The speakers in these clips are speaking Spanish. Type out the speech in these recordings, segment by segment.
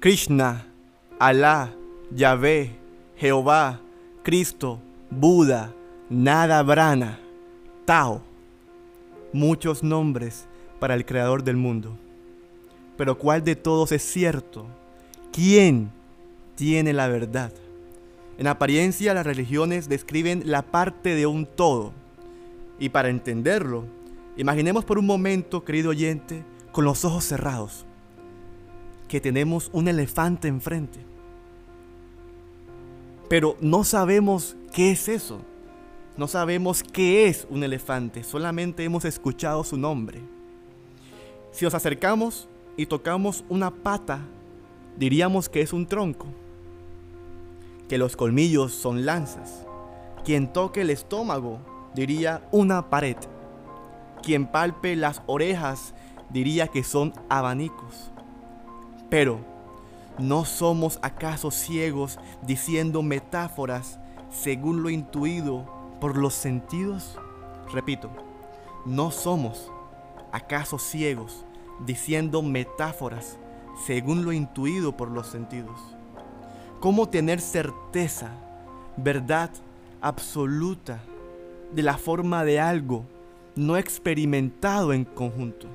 Krishna, Alá, Yahvé, Jehová, Cristo, Buda, Nada Brana, Tao. Muchos nombres para el creador del mundo. Pero ¿cuál de todos es cierto? ¿Quién tiene la verdad? En apariencia las religiones describen la parte de un todo. Y para entenderlo, imaginemos por un momento, querido oyente, con los ojos cerrados, que tenemos un elefante enfrente. Pero no sabemos qué es eso. No sabemos qué es un elefante, solamente hemos escuchado su nombre. Si nos acercamos y tocamos una pata, diríamos que es un tronco que los colmillos son lanzas. Quien toque el estómago diría una pared. Quien palpe las orejas diría que son abanicos. Pero, ¿no somos acaso ciegos diciendo metáforas según lo intuido por los sentidos? Repito, ¿no somos acaso ciegos diciendo metáforas según lo intuido por los sentidos? cómo tener certeza, verdad absoluta de la forma de algo no experimentado en conjunto.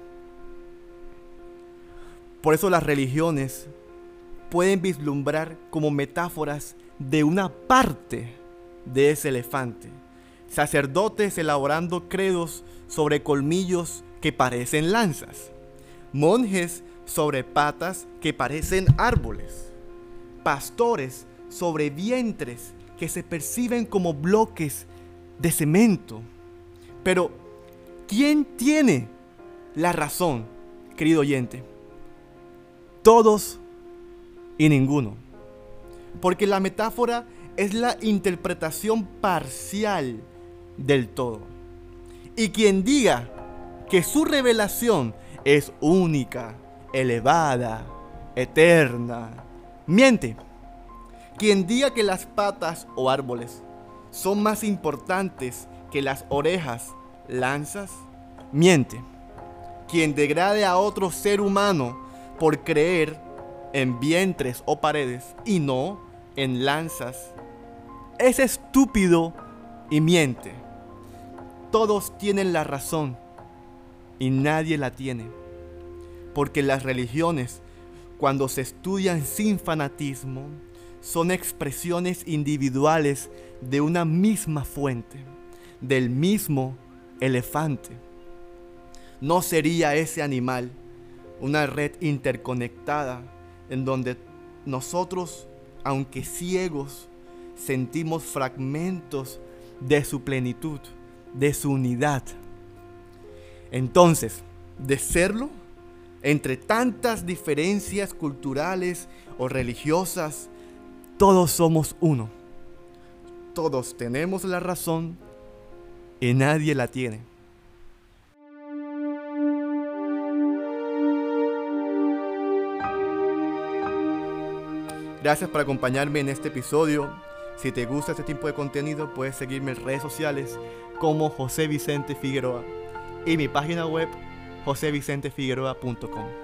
Por eso las religiones pueden vislumbrar como metáforas de una parte de ese elefante. Sacerdotes elaborando credos sobre colmillos que parecen lanzas. Monjes sobre patas que parecen árboles pastores sobre vientres que se perciben como bloques de cemento. Pero, ¿quién tiene la razón, querido oyente? Todos y ninguno. Porque la metáfora es la interpretación parcial del todo. Y quien diga que su revelación es única, elevada, eterna, Miente. Quien diga que las patas o árboles son más importantes que las orejas, lanzas, miente. Quien degrade a otro ser humano por creer en vientres o paredes y no en lanzas, es estúpido y miente. Todos tienen la razón y nadie la tiene. Porque las religiones cuando se estudian sin fanatismo, son expresiones individuales de una misma fuente, del mismo elefante. ¿No sería ese animal una red interconectada en donde nosotros, aunque ciegos, sentimos fragmentos de su plenitud, de su unidad? Entonces, de serlo, entre tantas diferencias culturales o religiosas, todos somos uno. Todos tenemos la razón y nadie la tiene. Gracias por acompañarme en este episodio. Si te gusta este tipo de contenido, puedes seguirme en redes sociales como José Vicente Figueroa y mi página web josevicentefigueroa.com.